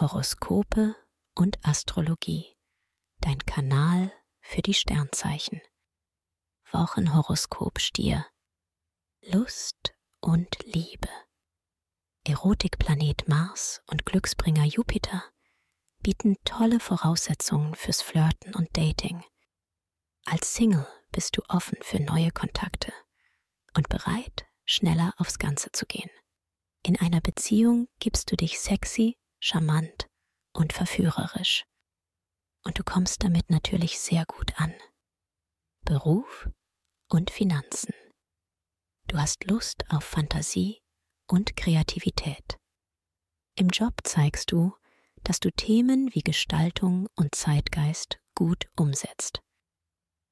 Horoskope und Astrologie. Dein Kanal für die Sternzeichen. Wochenhoroskop Stier. Lust und Liebe. Erotikplanet Mars und Glücksbringer Jupiter bieten tolle Voraussetzungen fürs Flirten und Dating. Als Single bist du offen für neue Kontakte und bereit, schneller aufs Ganze zu gehen. In einer Beziehung gibst du dich sexy, charmant und verführerisch. Und du kommst damit natürlich sehr gut an. Beruf und Finanzen. Du hast Lust auf Fantasie und Kreativität. Im Job zeigst du, dass du Themen wie Gestaltung und Zeitgeist gut umsetzt.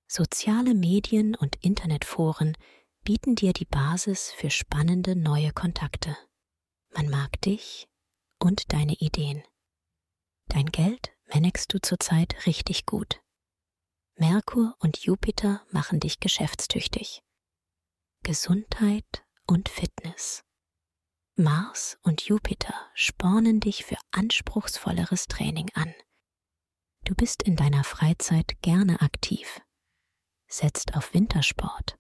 Soziale Medien und Internetforen bieten dir die Basis für spannende neue Kontakte. Man mag dich und deine Ideen. Dein Geld managst du zurzeit richtig gut. Merkur und Jupiter machen dich geschäftstüchtig. Gesundheit und Fitness. Mars und Jupiter spornen dich für anspruchsvolleres Training an. Du bist in deiner Freizeit gerne aktiv, setzt auf Wintersport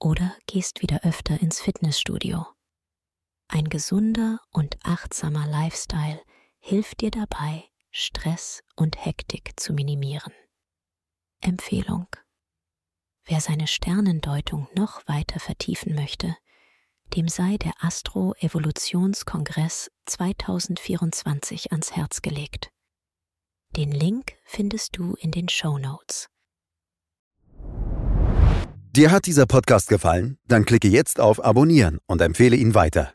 oder gehst wieder öfter ins Fitnessstudio. Ein gesunder und achtsamer Lifestyle hilft dir dabei, Stress und Hektik zu minimieren. Empfehlung. Wer seine Sternendeutung noch weiter vertiefen möchte, dem sei der Astro-Evolutionskongress 2024 ans Herz gelegt. Den Link findest du in den Show Notes. Dir hat dieser Podcast gefallen? Dann klicke jetzt auf Abonnieren und empfehle ihn weiter.